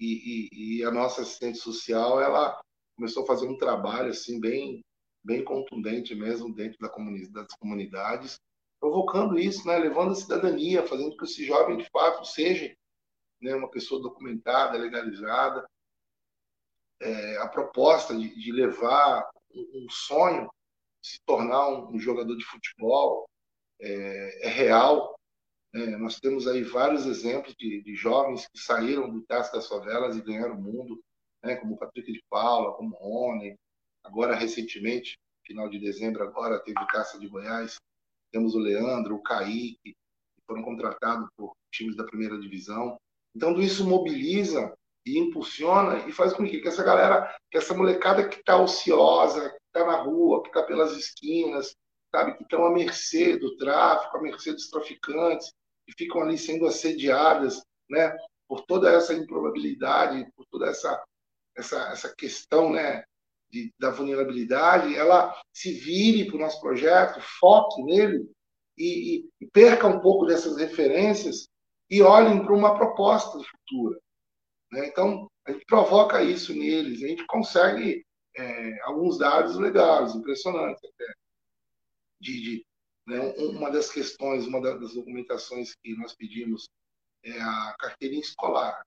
e, e, e, a nossa assistente social, ela começou a fazer um trabalho assim bem, bem contundente mesmo dentro da comunidade, das comunidades, provocando isso, né, levando a cidadania, fazendo que esse jovem de fato seja né, uma pessoa documentada, legalizada. É, a proposta de, de levar um, um, sonho, se tornar um, um jogador de futebol, é, é real. É, nós temos aí vários exemplos de, de, jovens que saíram do Taça das Favelas e ganharam o mundo, né, como o Patrick de Paula, como o Rony. Agora, recentemente, final de dezembro, agora teve Taça de Goiás. Temos o Leandro, o Kaique, que foram contratados por times da primeira divisão. Então, isso mobiliza e impulsiona e faz com que, essa galera, que essa molecada que está ociosa, está na rua, que está pelas esquinas, sabe, que estão à mercê do tráfico, à mercê dos traficantes, que ficam ali sendo assediadas, né, por toda essa improbabilidade, por toda essa essa, essa questão, né, de, da vulnerabilidade, ela se vire para o nosso projeto, foque nele e, e, perca um pouco dessas referências e olhem para uma proposta futura. Né? Então, a gente provoca isso neles, a gente consegue é, alguns dados legais, impressionantes até. De, de né? Uma das questões, uma das documentações que nós pedimos é a carteirinha escolar.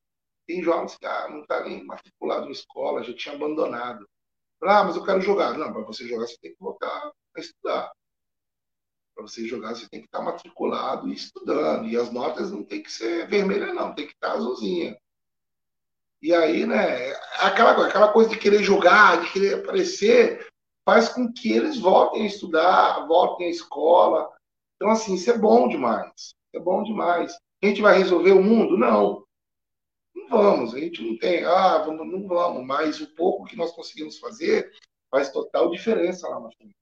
Tem jovens que ah, não está nem matriculado em escola, já tinha abandonado. Ah, mas eu quero jogar. Não, para você jogar, você tem que voltar a estudar. Para você jogar, você tem que estar matriculado e estudando. E as notas não tem que ser vermelha, não, tem que estar azulzinha. E aí, né, aquela, aquela coisa de querer jogar, de querer aparecer, faz com que eles voltem a estudar, voltem à escola. Então, assim, isso é bom demais. É bom demais. A gente vai resolver o mundo? Não. Não vamos. A gente não tem, ah, vamos, não vamos. Mas o pouco que nós conseguimos fazer faz total diferença lá na frente.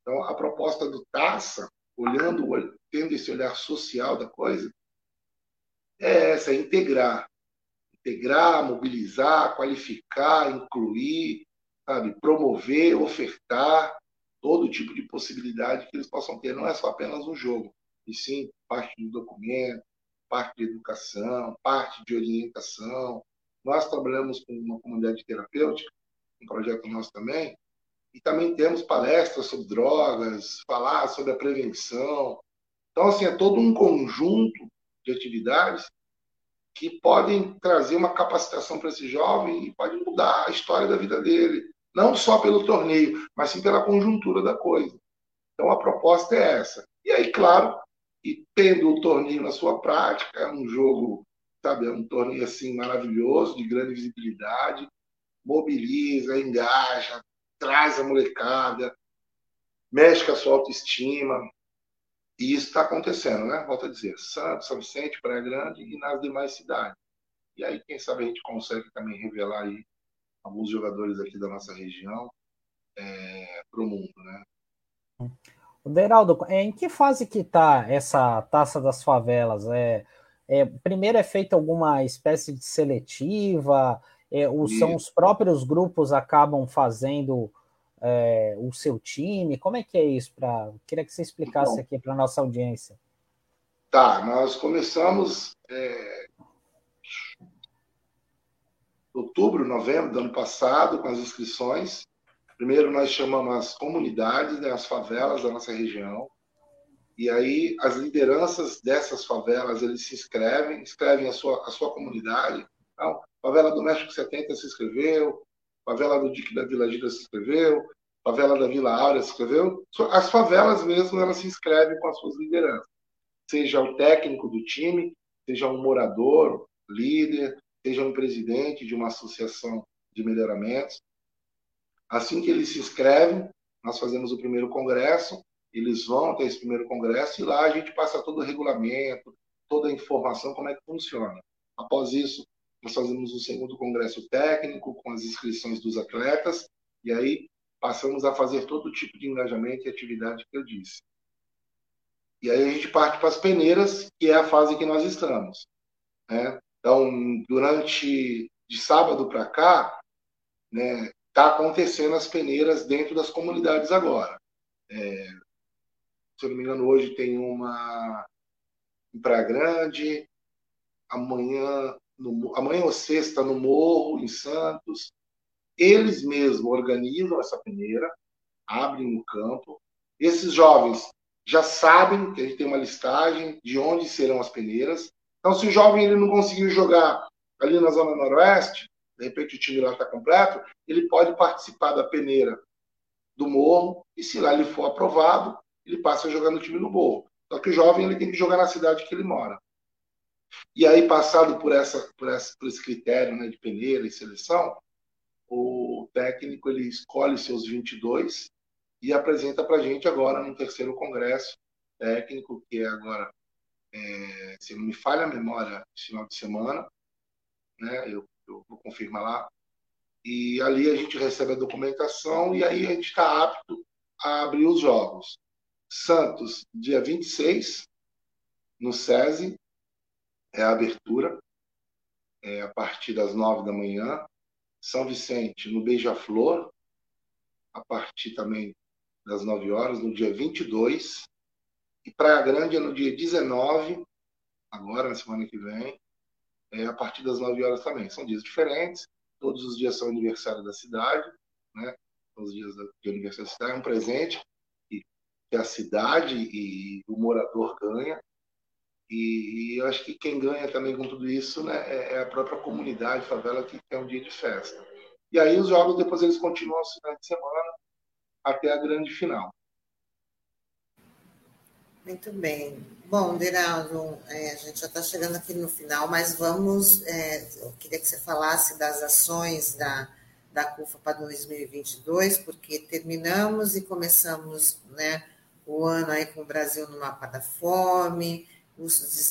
Então, a proposta do Taça, olhando, tendo esse olhar social da coisa, é essa, é integrar. Integrar, mobilizar, qualificar, incluir, sabe, promover, ofertar todo tipo de possibilidade que eles possam ter. Não é só apenas um jogo, e sim parte do documento, parte de educação, parte de orientação. Nós trabalhamos com uma comunidade terapêutica, um projeto nosso também, e também temos palestras sobre drogas, falar sobre a prevenção. Então, assim, é todo um conjunto de atividades que podem trazer uma capacitação para esse jovem e pode mudar a história da vida dele, não só pelo torneio, mas sim pela conjuntura da coisa. Então a proposta é essa. E aí, claro, e tendo o torneio na sua prática, é um jogo, sabe, é um torneio assim maravilhoso, de grande visibilidade, mobiliza, engaja, traz a molecada, mexe com a sua autoestima. E isso está acontecendo, né? Volto a dizer, Santos, São Vicente, Praia Grande e nas demais cidades. E aí, quem sabe a gente consegue também revelar aí alguns jogadores aqui da nossa região é, para o mundo, né? Deraldo, é, em que fase que está essa taça das favelas? É, é, primeiro é feita alguma espécie de seletiva? É, são os próprios grupos acabam fazendo é, o seu time? Como é que é isso? Pra, queria que você explicasse Bom, aqui para a nossa audiência. Tá, nós começamos é, outubro, novembro do ano passado, com as inscrições. Primeiro nós chamamos as comunidades, né, as favelas da nossa região. E aí as lideranças dessas favelas, eles se inscrevem, inscrevem a sua, a sua comunidade. Então, favela do México 70 se inscreveu, favela do Dique da Vila Gira se inscreveu, favela da Vila Áurea se inscreveu. As favelas mesmo, elas se inscrevem com as suas lideranças. Seja o técnico do time, seja um morador, líder, seja um presidente de uma associação de melhoramentos. Assim que eles se inscrevem, nós fazemos o primeiro congresso, eles vão até esse primeiro congresso e lá a gente passa todo o regulamento, toda a informação, como é que funciona. Após isso, nós fazemos o segundo congresso técnico com as inscrições dos atletas e aí passamos a fazer todo tipo de engajamento e atividade que eu disse. E aí a gente parte para as peneiras, que é a fase que nós estamos. Né? Então, durante de sábado para cá, né, está acontecendo as peneiras dentro das comunidades agora. É, se eu não me engano, hoje tem uma em Praia Grande, amanhã, no, amanhã ou sexta no Morro, em Santos. Eles mesmos organizam essa peneira, abrem um campo. Esses jovens já sabem que a gente tem uma listagem de onde serão as peneiras. Então, se o jovem ele não conseguiu jogar ali na Zona Noroeste, de repente o time lá está completo, ele pode participar da peneira do morro, e se lá ele for aprovado, ele passa a jogar no time do morro. Só que o jovem ele tem que jogar na cidade que ele mora. E aí, passado por, essa, por, essa, por esse critério né, de peneira e seleção, o técnico ele escolhe seus 22 e apresenta para a gente agora no terceiro congresso técnico, que é agora é, se não me falha a memória, final de semana, né? Eu, eu vou confirmar lá. E ali a gente recebe a documentação e aí a gente está apto a abrir os jogos. Santos, dia 26, no SESI, é a abertura, é a partir das nove da manhã. São Vicente, no Beija-Flor, a partir também das 9 horas, no dia 22. E Praia Grande é no dia 19, agora, na semana que vem, é a partir das 9 horas também. São dias diferentes, todos os dias são aniversário da cidade, né? Os dias de aniversário da cidade é um presente que a cidade e o morador ganha. E, e, eu acho que quem ganha também com tudo isso né, é, é a própria comunidade, favela, que é um dia de festa. E aí os jogos depois eles continuam aos finais de semana até a grande final. Muito bem. Bom, Deraldo, é, a gente já está chegando aqui no final, mas vamos. É, eu queria que você falasse das ações da, da CUFA para 2022, porque terminamos e começamos né, o ano aí com o Brasil no mapa da fome,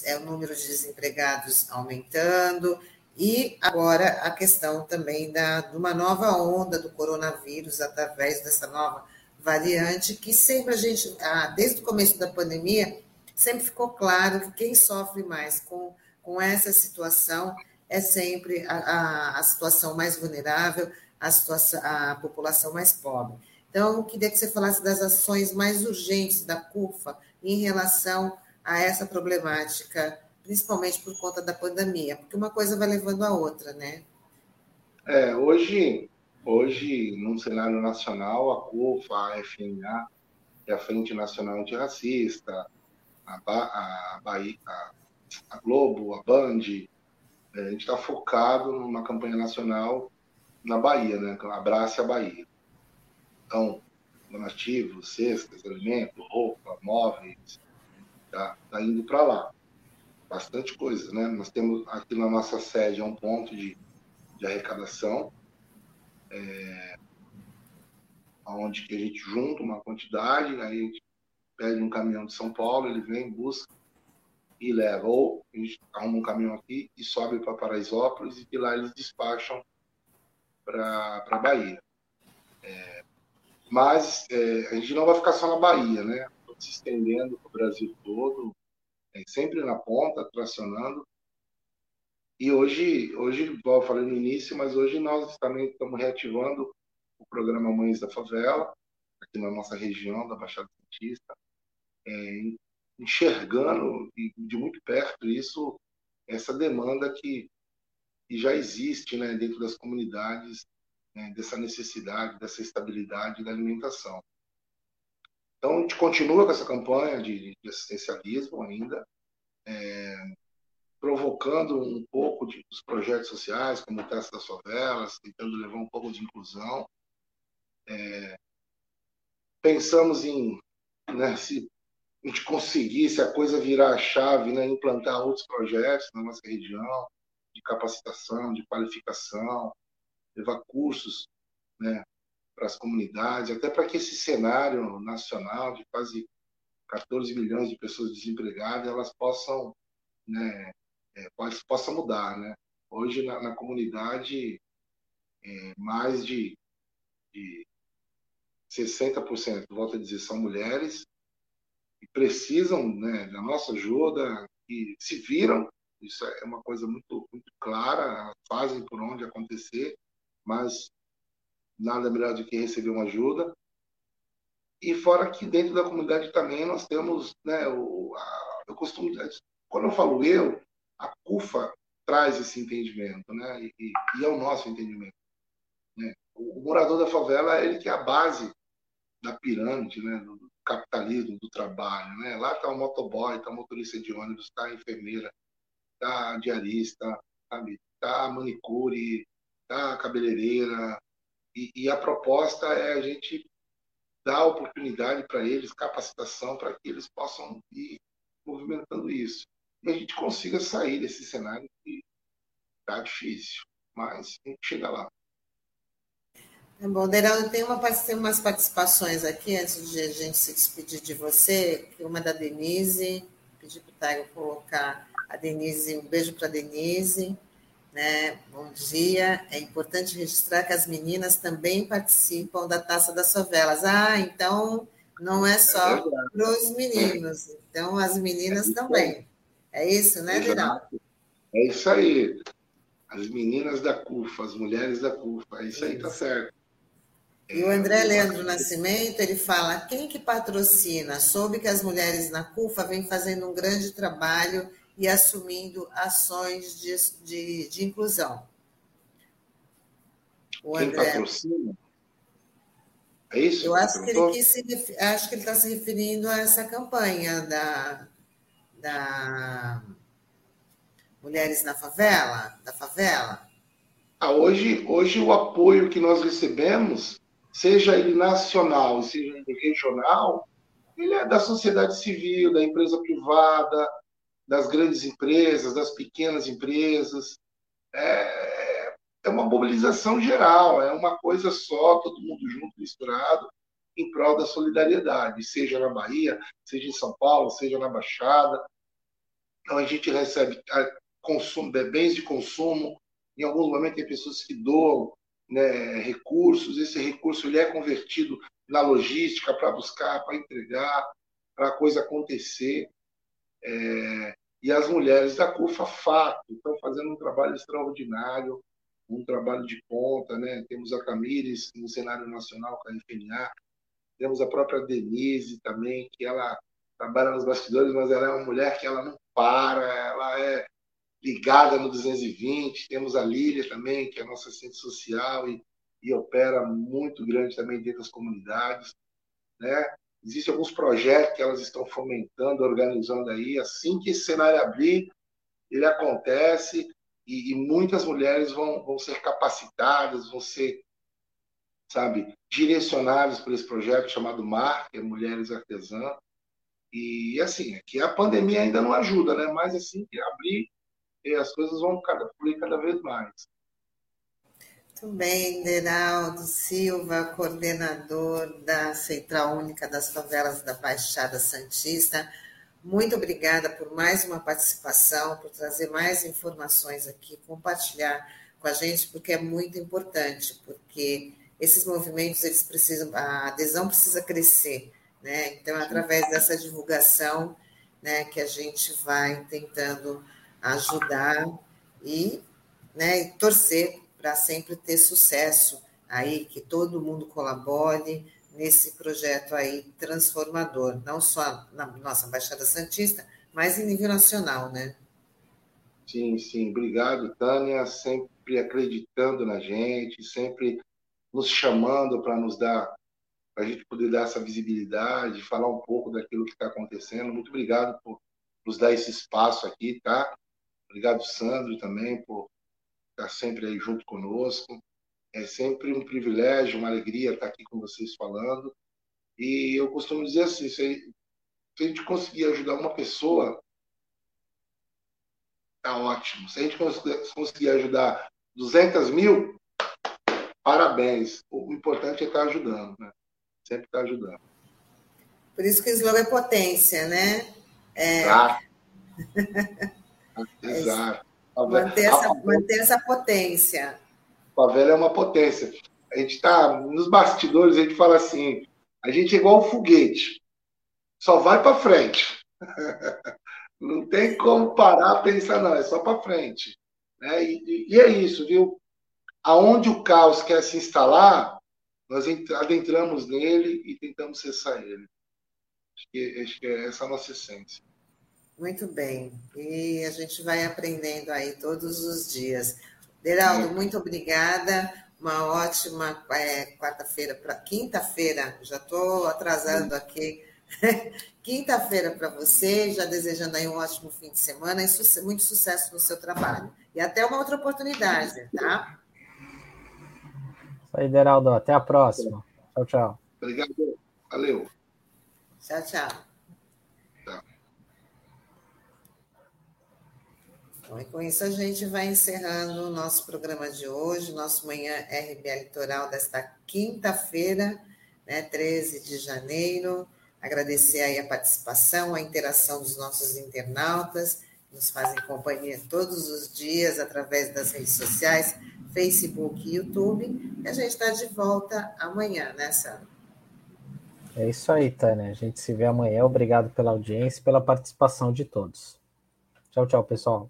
é, o número de desempregados aumentando, e agora a questão também da, de uma nova onda do coronavírus através dessa nova variante, que sempre a gente, ah, desde o começo da pandemia, sempre ficou claro que quem sofre mais com, com essa situação é sempre a, a, a situação mais vulnerável, a, situação, a população mais pobre. Então, eu queria que você falasse das ações mais urgentes da CUFA em relação a essa problemática, principalmente por conta da pandemia, porque uma coisa vai levando a outra, né? É, hoje, hoje, num cenário nacional, a CUFA, a FNA, a Frente Nacional Antirracista, a, ba a, Bahia, a, Globo, a Band, é, a gente está focado numa campanha nacional na Bahia, né? Abrace a Bahia. Então, donativos, cestas, alimento, roupa, móveis, tá, tá indo para lá. Bastante coisa, né? Nós temos aqui na nossa sede é um ponto de, de arrecadação, é, onde que a gente junta uma quantidade, aí a gente pede um caminhão de São Paulo, ele vem, busca e leva. Ou a gente arruma um caminhão aqui e sobe para Paraisópolis e de lá eles despacham para a Bahia. É, mas é, a gente não vai ficar só na Bahia, né? Se estendendo para o Brasil todo, é, sempre na ponta, tracionando. E hoje, hoje, igual eu falei no início, mas hoje nós também estamos reativando o programa Mães da Favela, aqui na nossa região da Baixada Santista, é, enxergando de muito perto isso, essa demanda que, que já existe né, dentro das comunidades né, dessa necessidade, dessa estabilidade da alimentação. Então, a gente continua com essa campanha de, de assistencialismo ainda, é, provocando um pouco de, dos projetos sociais, como o Teste das Favelas, tentando levar um pouco de inclusão. É, pensamos em, né, se a gente conseguisse a coisa virar a chave, né, implantar outros projetos na nossa região, de capacitação, de qualificação, levar cursos né, para as comunidades, até para que esse cenário nacional de quase 14 milhões de pessoas desempregadas elas possam né, é, possa mudar, né? Hoje na, na comunidade é, mais de, de 60%, volto a dizer, são mulheres que precisam né, da nossa ajuda, que se viram, isso é uma coisa muito, muito clara, fazem por onde acontecer, mas nada melhor do que receber uma ajuda. E fora que dentro da comunidade também nós temos, né, o, a, eu costumo, quando eu falo eu, a CUFA traz esse entendimento, né, e, e é o nosso entendimento. Né? O, o, morador da favela ele que é a base da pirâmide, né, do capitalismo, do trabalho, né. Lá está o motoboy, está o motorista de ônibus, está a enfermeira, está a diarista, sabe, está a manicure, tá? cabeleireira. E, e, a proposta é a gente dar oportunidade para eles, capacitação, para que eles possam ir movimentando isso. E a gente consiga sair desse cenário que está difícil, mas a gente chega lá. É bom, Deraldo, tem, uma, tem umas participações aqui, antes de a gente se despedir de você, uma da Denise, pedi para o Taio colocar a Denise, um beijo para a Denise. Né? Bom dia. É importante registrar que as meninas também participam da Taça das Favelas. Ah, então não é só é para os meninos, então as meninas é também. É isso, né, Geraldo? É isso aí. As meninas da CUFA, as mulheres da CUFA, é isso, isso. aí, tá certo. E o André Leandro Nascimento, ele fala, quem que patrocina? Soube que as mulheres na CUFA vêm fazendo um grande trabalho e assumindo ações de, de, de inclusão. O quem André, patrocina? É isso? Eu acho que, ele se, acho que ele está se referindo a essa campanha da, da Mulheres na Favela, da favela. Ah, hoje, hoje o apoio que nós recebemos, seja ele nacional, seja ele regional, ele é da sociedade civil, da empresa privada, das grandes empresas, das pequenas empresas. É, é uma mobilização geral, é uma coisa só, todo mundo junto, misturado, em prol da solidariedade, seja na Bahia, seja em São Paulo, seja na Baixada. Então a gente recebe consumo, bens de consumo, em alguns momentos tem pessoas que doam né, recursos, esse recurso ele é convertido na logística para buscar, para entregar, para a coisa acontecer. É, e as mulheres da CUFA Fato estão fazendo um trabalho extraordinário, um trabalho de ponta, né? Temos a Camires no cenário nacional com a FNA, temos a própria Denise também, que ela trabalha nos bastidores, mas ela é uma mulher que ela não para, ela é ligada no 220. Temos a Lília também, que é a nossa assistente social e, e opera muito grande também dentro das comunidades, né? Existem alguns projetos que elas estão fomentando, organizando aí. Assim que esse cenário abrir, ele acontece e, e muitas mulheres vão, vão ser capacitadas, vão ser, sabe, direcionadas por esse projeto chamado MAR, que é Mulheres Artesãs. E assim, aqui a pandemia ainda não ajuda, né? Mas assim que abrir, as coisas vão cada, fluir cada vez mais. Muito bem, Deraldo Silva, coordenador da Central Única das Favelas da Baixada Santista. Muito obrigada por mais uma participação, por trazer mais informações aqui, compartilhar com a gente, porque é muito importante, porque esses movimentos eles precisam, a adesão precisa crescer, né? Então, através dessa divulgação, né, que a gente vai tentando ajudar e, né, e torcer para sempre ter sucesso aí, que todo mundo colabore nesse projeto aí transformador, não só na nossa Baixada Santista, mas em nível nacional, né? Sim, sim. Obrigado, Tânia, sempre acreditando na gente, sempre nos chamando para nos dar, para a gente poder dar essa visibilidade, falar um pouco daquilo que está acontecendo. Muito obrigado por nos dar esse espaço aqui, tá? Obrigado, Sandro, também, por estar sempre aí junto conosco. É sempre um privilégio, uma alegria estar aqui com vocês falando. E eu costumo dizer assim: se a gente conseguir ajudar uma pessoa, tá ótimo. Se a gente conseguir ajudar 200 mil, parabéns. O importante é estar ajudando, né? Sempre estar ajudando. Por isso que o slogan é potência, né? É... Exato. [laughs] Exato. Manter essa, manter essa potência. A favela é uma potência. A gente está nos bastidores, a gente fala assim: a gente é igual um foguete, só vai para frente. [laughs] Não tem como parar pensar, não, é só para frente. Né? E, e, é isso, viu? Aonde o caos quer se instalar, nós adentramos nele e tentamos cessar ele. Acho que, acho que é essa a nossa essência. Muito bem. E a gente vai aprendendo aí todos os dias. Deraldo, muito obrigada. Uma ótima é, quarta-feira para quinta-feira. Já estou atrasando aqui. [laughs] quinta-feira para você, já desejando aí um ótimo fim de semana e muito sucesso no seu trabalho. E até uma outra oportunidade, tá? Isso aí, Deraldo. Até a próxima. Tchau, tchau. Obrigado. Valeu. Tchau, tchau. Então, e com isso a gente vai encerrando o nosso programa de hoje, nosso Manhã RBA Litoral desta quinta-feira, né, 13 de janeiro. Agradecer aí a participação, a interação dos nossos internautas, que nos fazem companhia todos os dias através das redes sociais, Facebook e YouTube. E a gente está de volta amanhã, né, Sandro? É isso aí, Tânia. A gente se vê amanhã. Obrigado pela audiência e pela participação de todos. Tchau, tchau, pessoal.